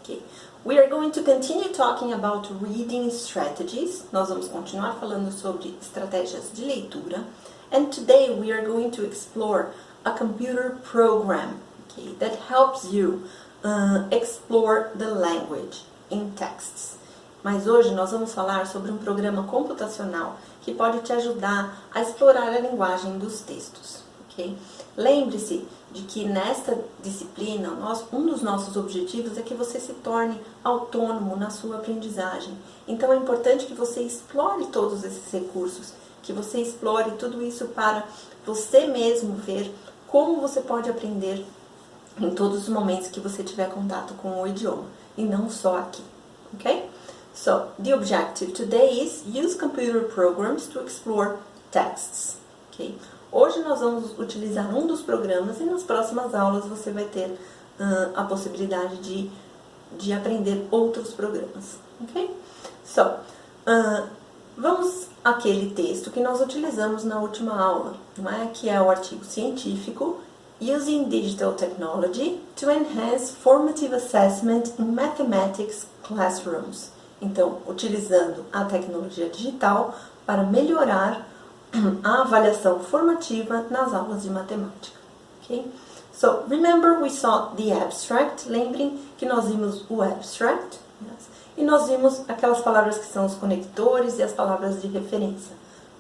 Okay. We are going to continue talking about reading strategies. Nós vamos continuar falando sobre estratégias de leitura. And today we are going to explore a computer program okay, that helps you uh, explore the language in texts. Mas hoje nós vamos falar sobre um programa computacional que pode te ajudar a explorar a linguagem dos textos. Okay? Lembre-se de que nesta disciplina, nós, um dos nossos objetivos é que você se torne autônomo na sua aprendizagem. Então é importante que você explore todos esses recursos, que você explore tudo isso para você mesmo ver como você pode aprender em todos os momentos que você tiver contato com o idioma, e não só aqui, ok? So, the objective today is use computer programs to explore texts, ok? Hoje nós vamos utilizar um dos programas e nas próximas aulas você vai ter uh, a possibilidade de, de aprender outros programas, ok? So, uh, vamos àquele texto que nós utilizamos na última aula, não é? que é o artigo científico Using Digital Technology to Enhance Formative Assessment in Mathematics Classrooms. Então, utilizando a tecnologia digital para melhorar a avaliação formativa nas aulas de matemática. Okay? So, remember we saw the abstract. Lembrem que nós vimos o abstract. Yes? E nós vimos aquelas palavras que são os conectores e as palavras de referência.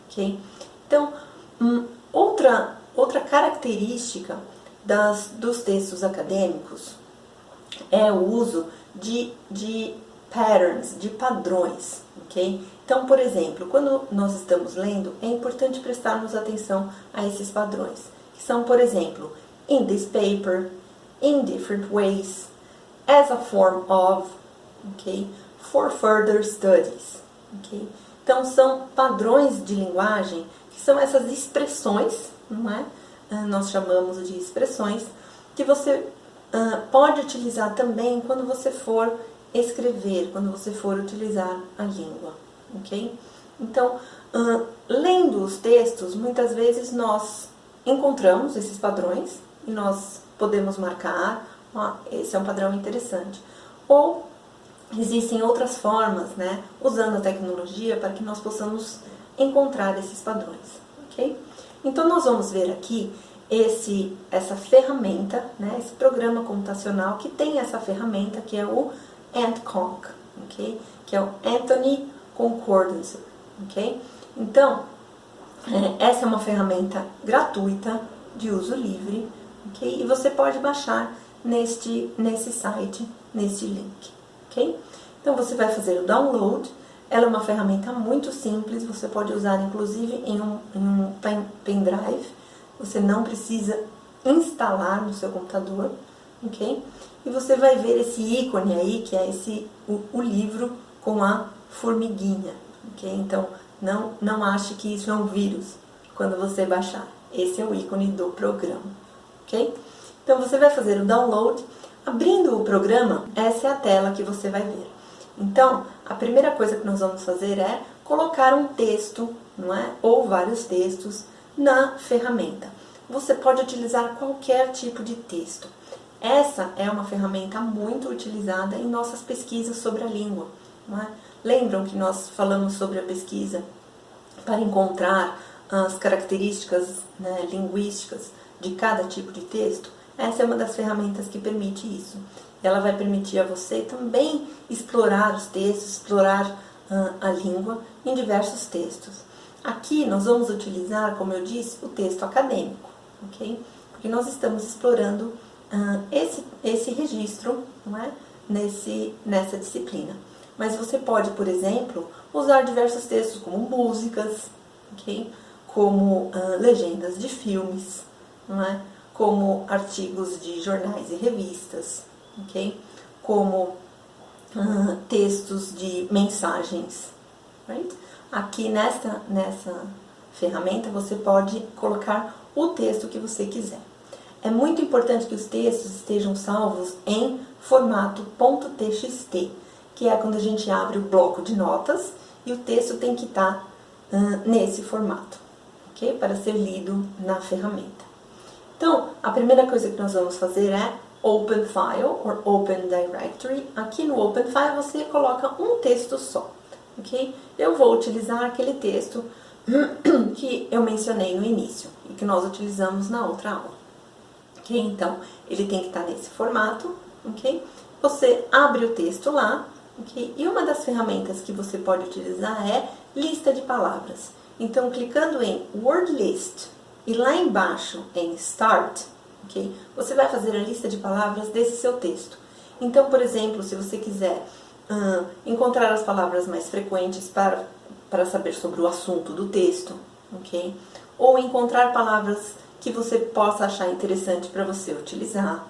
Okay? Então, hum, outra, outra característica das, dos textos acadêmicos é o uso de, de patterns, de padrões. Okay? Então, por exemplo, quando nós estamos lendo, é importante prestarmos atenção a esses padrões, que são, por exemplo, in this paper, in different ways, as a form of, okay, for further studies, okay? Então, são padrões de linguagem, que são essas expressões, não é? Ah, nós chamamos de expressões, que você uh, pode utilizar também quando você for escrever, quando você for utilizar a língua ok? Então, uh, lendo os textos, muitas vezes nós encontramos esses padrões e nós podemos marcar, ó, esse é um padrão interessante. Ou existem outras formas, né, usando a tecnologia para que nós possamos encontrar esses padrões, ok? Então, nós vamos ver aqui esse, essa ferramenta, né, esse programa computacional que tem essa ferramenta que é o AntConc, ok? Que é o Anthony concordance, ok? Então, é, essa é uma ferramenta gratuita de uso livre, ok? E você pode baixar neste, nesse site, neste link, ok? Então, você vai fazer o download, ela é uma ferramenta muito simples, você pode usar inclusive em um, em um pendrive, você não precisa instalar no seu computador, ok? E você vai ver esse ícone aí, que é esse o, o livro com a formiguinha, ok? Então, não, não ache que isso é um vírus quando você baixar. Esse é o ícone do programa, ok? Então, você vai fazer o download. Abrindo o programa, essa é a tela que você vai ver. Então, a primeira coisa que nós vamos fazer é colocar um texto, não é? Ou vários textos na ferramenta. Você pode utilizar qualquer tipo de texto. Essa é uma ferramenta muito utilizada em nossas pesquisas sobre a língua. É? Lembram que nós falamos sobre a pesquisa para encontrar as características né, linguísticas de cada tipo de texto? Essa é uma das ferramentas que permite isso. Ela vai permitir a você também explorar os textos, explorar a língua em diversos textos. Aqui nós vamos utilizar, como eu disse, o texto acadêmico, ok? Porque nós estamos explorando uh, esse, esse registro não é? Nesse, nessa disciplina. Mas você pode, por exemplo, usar diversos textos como músicas, ok? como uh, legendas de filmes, não é? como artigos de jornais e revistas, ok? como uh, textos de mensagens. Right? Aqui nessa, nessa ferramenta você pode colocar o texto que você quiser. É muito importante que os textos estejam salvos em formato .txt, que é quando a gente abre o bloco de notas e o texto tem que estar uh, nesse formato, ok? Para ser lido na ferramenta. Então, a primeira coisa que nós vamos fazer é Open File ou Open Directory. Aqui no Open File você coloca um texto só, ok? Eu vou utilizar aquele texto que eu mencionei no início e que nós utilizamos na outra aula ok? Então, ele tem que estar nesse formato, ok? Você abre o texto lá, E uma das ferramentas que você pode utilizar é lista de palavras. Então, clicando em Word List e lá embaixo em Start, ok? Você vai fazer a lista de palavras desse seu texto. Então, por exemplo, se você quiser uh, encontrar as palavras mais frequentes para, para saber sobre o assunto do texto, ok? Ou encontrar palavras que você possa achar interessante para você utilizar,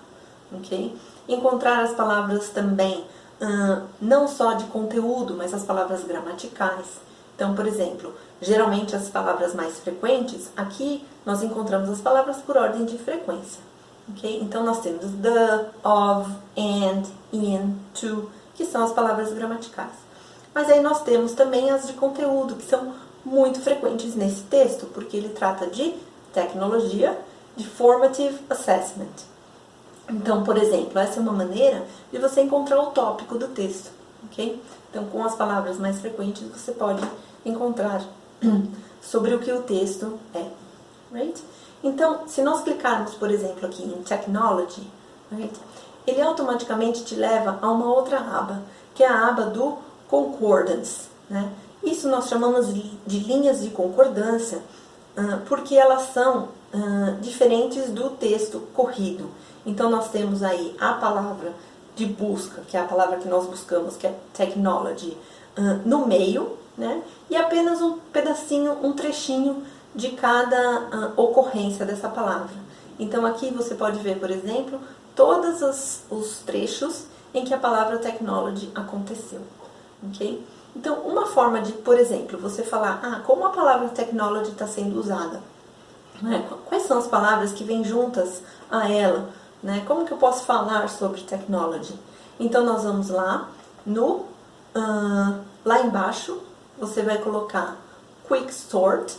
ok? Encontrar as palavras também, uh, não só de conteúdo, mas as palavras gramaticais. Então, por exemplo, geralmente as palavras mais frequentes, aqui nós encontramos as palavras por ordem de frequência, ok? Então, nós temos the, of, and, in, to, que são as palavras gramaticais. Mas aí nós temos também as de conteúdo, que são muito frequentes nesse texto, porque ele trata de tecnologia de formative assessment. Então, por exemplo, essa é uma maneira de você encontrar o tópico do texto, ok? Então, com as palavras mais frequentes, você pode encontrar sobre o que o texto é, right? Então, se nós clicarmos, por exemplo, aqui em Technology, right? ele automaticamente te leva a uma outra aba, que é a aba do Concordance, né? Isso nós chamamos de linhas de concordância, ah, porque elas são uh, diferentes do texto corrido. Então, nós temos aí a palavra de busca, que é a palavra que nós buscamos, que é technology, uh, no meio, né? e apenas um pedacinho, um trechinho de cada ocorrência dessa palavra. Então, aqui você pode ver, por exemplo, todos os, os trechos em que a palavra technology aconteceu. ok? Então, uma forma de, por exemplo, você falar, ah, como a palavra technology está sendo usada? Né? Quais são as palavras que vêm juntas a ela? Né? Como que eu posso falar sobre technology? Então, nós vamos lá, no, uh, lá embaixo, você vai colocar Quick Sort,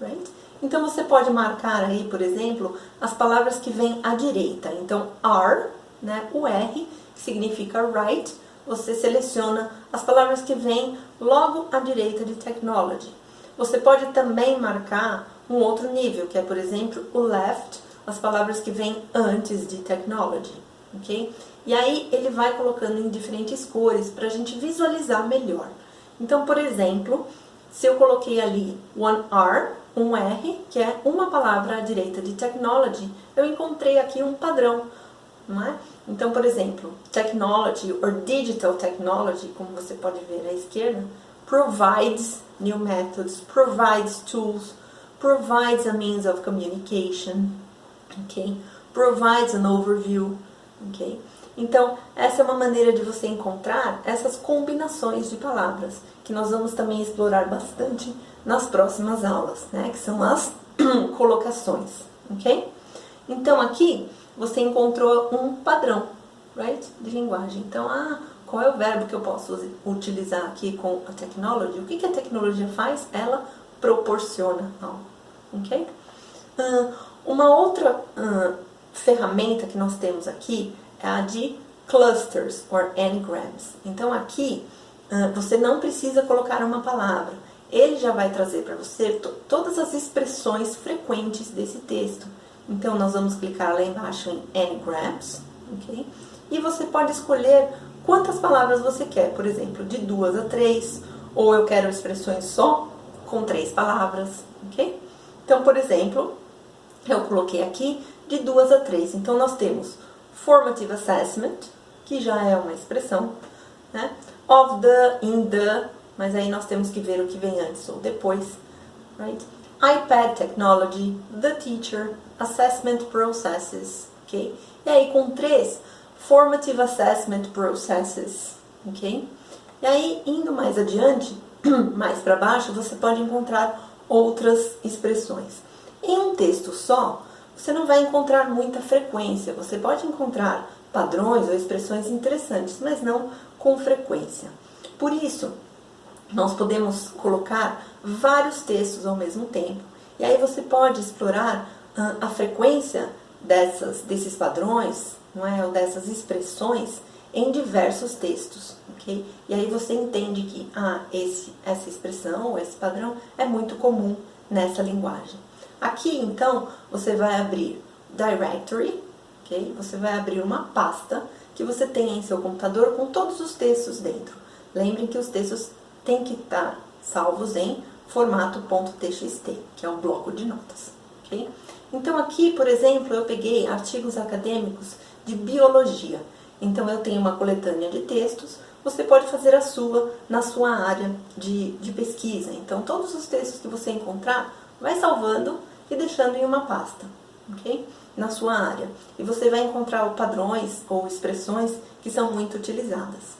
right? Então, você pode marcar aí, por exemplo, as palavras que vêm à direita. Então, R, né, o R, significa right, você seleciona as palavras que vêm logo à direita de technology. Você pode também marcar um outro nível, que é, por exemplo, o left, as palavras que vêm antes de technology, ok? E aí ele vai colocando em diferentes cores para a gente visualizar melhor. Então, por exemplo, se eu coloquei ali one R, um R, que é uma palavra à direita de technology, eu encontrei aqui um padrão não é? Então, por exemplo, technology or digital technology, como você pode ver à esquerda, provides new methods, provides tools, provides a means of communication, okay? Provides an overview, ok? Então, essa é uma maneira de você encontrar essas combinações de palavras, que nós vamos também explorar bastante nas próximas aulas, né? Que são as colocações, ok? Então, aqui você encontrou um padrão, right? De linguagem. Então, ah, qual é o verbo que eu posso utilizar aqui com a technology? O que, que a tecnologia faz? Ela proporciona algo, ok? Uh, uma outra uh, ferramenta que nós temos aqui é a de clusters or n-grams. Então aqui uh, você não precisa colocar uma palavra, ele já vai trazer para você todas as expressões frequentes desse texto. Então nós vamos clicar lá embaixo em n-grams, ok? E você pode escolher quantas palavras você quer, por exemplo, de duas a três, ou eu quero expressões só com três palavras, ok? Então, por exemplo, eu coloquei aqui de duas a três. Então nós temos formative assessment, que já é uma expressão, né? Of the, in the, mas aí nós temos que ver o que vem antes ou depois, right? iPad technology, the teacher, assessment processes, ok? E aí com três, formative assessment processes, ok? E aí indo mais adiante, mais para baixo, você pode encontrar outras expressões. Em um texto só, você não vai encontrar muita frequência. Você pode encontrar padrões ou expressões interessantes, mas não com frequência. Por isso, nós podemos colocar vários textos ao mesmo tempo. E aí você pode explorar a frequência dessas, desses padrões, não é, ou dessas expressões em diversos textos, ok? E aí você entende que ah, esse, essa expressão ou esse padrão é muito comum nessa linguagem. Aqui, então, você vai abrir Directory, ok? Você vai abrir uma pasta que você tem em seu computador com todos os textos dentro. Lembrem que os textos têm que estar salvos em formato .txt, que é um bloco de notas, ok? Então aqui, por exemplo, eu peguei artigos acadêmicos de biologia. Então eu tenho uma coletânea de textos, você pode fazer a sua na sua área de, de pesquisa. Então todos os textos que você encontrar, vai salvando e deixando em uma pasta, ok? Na sua área. E você vai encontrar padrões ou expressões que são muito utilizadas.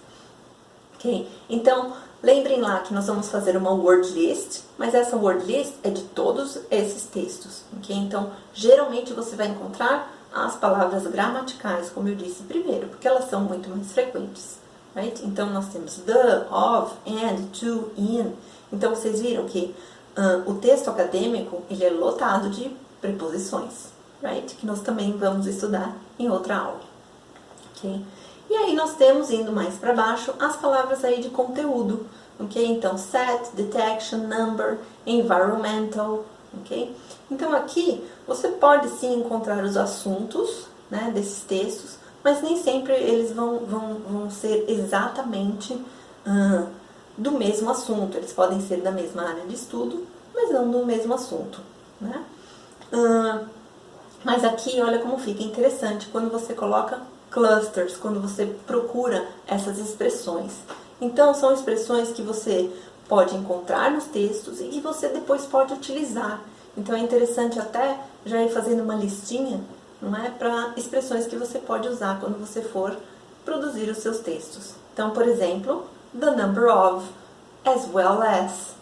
Ok? Então, lembrem lá que nós vamos fazer uma word list, mas essa word list é de todos esses textos, ok? Então, geralmente você vai encontrar as palavras gramaticais, como eu disse primeiro, porque elas são muito mais frequentes. Right? Então, nós temos the, of, and, to, in. Então, vocês viram que uh, o texto acadêmico ele é lotado de preposições, right? Que nós também vamos estudar em outra aula, ok? E aí nós temos, indo mais para baixo, as palavras aí de conteúdo, ok? Então, set, detection, number, environmental, ok? Então aqui você pode sim encontrar os assuntos né, desses textos, mas nem sempre eles vão, vão, vão ser exatamente uh, do mesmo assunto. Eles podem ser da mesma área de estudo, mas não do mesmo assunto. Né? Mas aqui, olha como fica interessante quando você coloca clusters, quando você procura essas expressões. Então, são expressões que você pode encontrar nos textos e que você depois pode utilizar. Então, é interessante até já ir fazendo uma listinha, não é, para expressões que você pode usar quando você for produzir os seus textos. Então, por exemplo, the number of, as well as,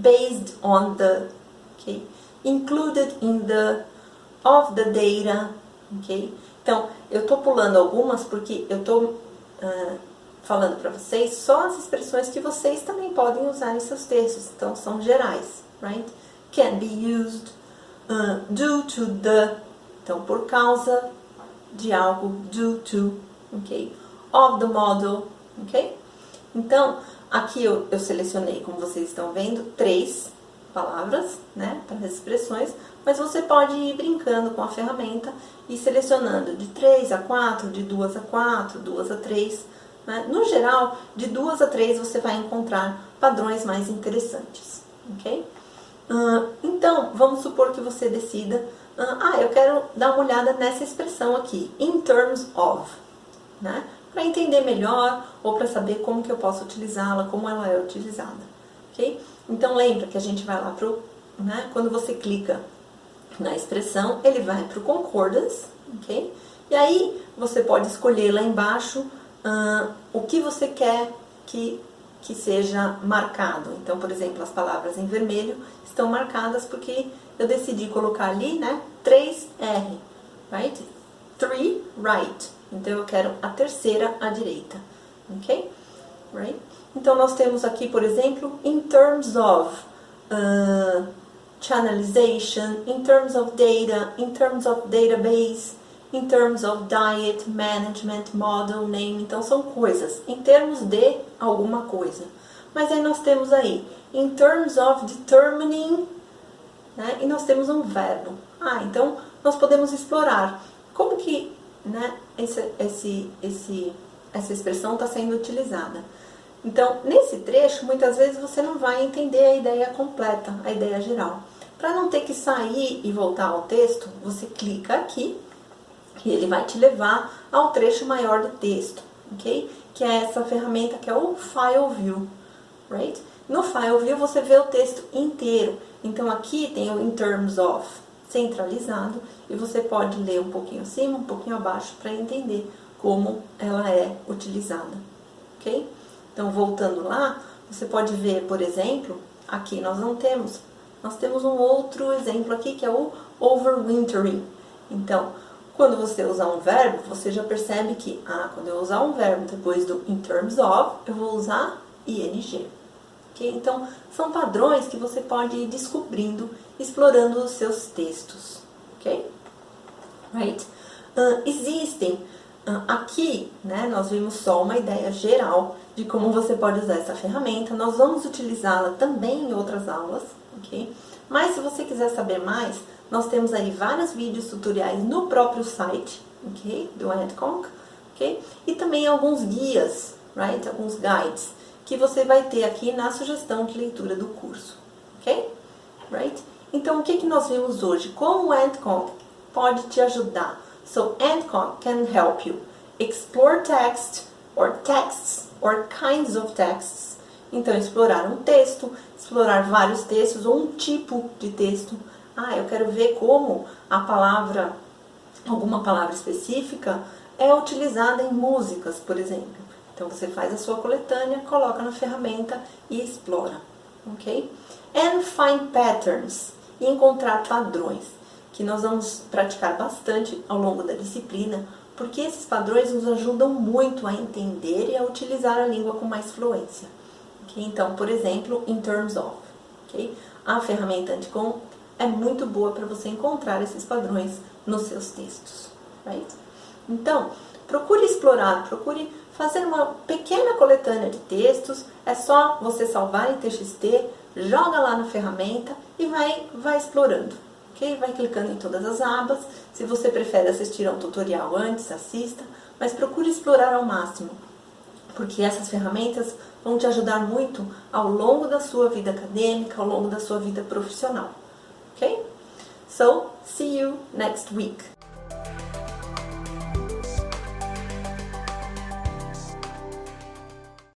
based on the, okay, included in the, of the data, ok? Então, eu estou pulando algumas porque eu estou uh, falando para vocês só as expressões que vocês também podem usar em seus textos. Então, são gerais, right? Can be used uh, due to the, então, por causa de algo, due to, ok? Of the model, ok? Então, aqui eu, eu selecionei, como vocês estão vendo, três palavras, né, para as expressões, mas você pode ir brincando com a ferramenta e selecionando de 3 a 4, de 2 a 4, 2 a 3. Né? No geral, de 2 a 3 você vai encontrar padrões mais interessantes, ok? Uh, então, vamos supor que você decida, uh, ah, eu quero dar uma olhada nessa expressão aqui, in terms of, né? Para entender melhor ou para saber como que eu posso utilizá-la, como ela é utilizada, ok? Então lembra que a gente vai lá pro, né, quando você clica na expressão, ele vai para o concordance, ok? E aí você pode escolher lá embaixo uh, o que você quer que, que seja marcado. Então, por exemplo, as palavras em vermelho estão marcadas porque eu decidi colocar ali, né, 3R, right? 3 right. Então, eu quero a terceira à direita, ok? Right? Então, nós temos aqui, por exemplo, in terms of uh, channelization, in terms of data, in terms of database, in terms of diet, management, model, name. Então, são coisas em termos de alguma coisa. Mas aí nós temos aí, in terms of determining, né? e nós temos um verbo. Ah, então nós podemos explorar como que né, esse, esse, esse, essa expressão está sendo utilizada. Então, nesse trecho, muitas vezes você não vai entender a ideia completa, a ideia geral. Para não ter que sair e voltar ao texto, você clica aqui e ele vai te levar ao trecho maior do texto, ok? Que é essa ferramenta que é o File View, right? No File View você vê o texto inteiro. Então aqui tem o In Terms of centralizado e você pode ler um pouquinho acima, um pouquinho abaixo para entender como ela é utilizada, ok? Então voltando lá, você pode ver, por exemplo, aqui nós não temos, nós temos um outro exemplo aqui que é o overwintering. Então, quando você usar um verbo, você já percebe que, ah, quando eu usar um verbo depois do in terms of, eu vou usar ing. Okay? Então, são padrões que você pode ir descobrindo, explorando os seus textos. Ok? Right? Uh, existem uh, aqui, né, nós vimos só uma ideia geral de como você pode usar essa ferramenta. Nós vamos utilizá-la também em outras aulas, ok? Mas se você quiser saber mais, nós temos aí vários vídeos tutoriais no próprio site, ok? Do Adconc, ok? E também alguns guias, right? Alguns guides que você vai ter aqui na sugestão de leitura do curso, ok? Right? Então, o que, que nós vimos hoje? Como o Adconc pode te ajudar? So, Adconc can help you explore text or texts or kinds of texts. Então, explorar um texto, explorar vários textos ou um tipo de texto, ah, eu quero ver como a palavra, alguma palavra específica, é utilizada em músicas, por exemplo. Então você faz a sua coletânea, coloca na ferramenta e explora, ok? And find patterns, e encontrar padrões, que nós vamos praticar bastante ao longo da disciplina, porque esses padrões nos ajudam muito a entender e a utilizar a língua com mais fluência. Okay? Então, por exemplo, in terms of, okay? a ferramenta Anticom é muito boa para você encontrar esses padrões nos seus textos. Right? Então, procure explorar, procure fazer uma pequena coletânea de textos. É só você salvar em TXT, joga lá na ferramenta e vai, vai explorando. Okay? Vai clicando em todas as abas. Se você prefere assistir a um tutorial antes, assista, mas procure explorar ao máximo, porque essas ferramentas vão te ajudar muito ao longo da sua vida acadêmica, ao longo da sua vida profissional. Okay? So, see you next week.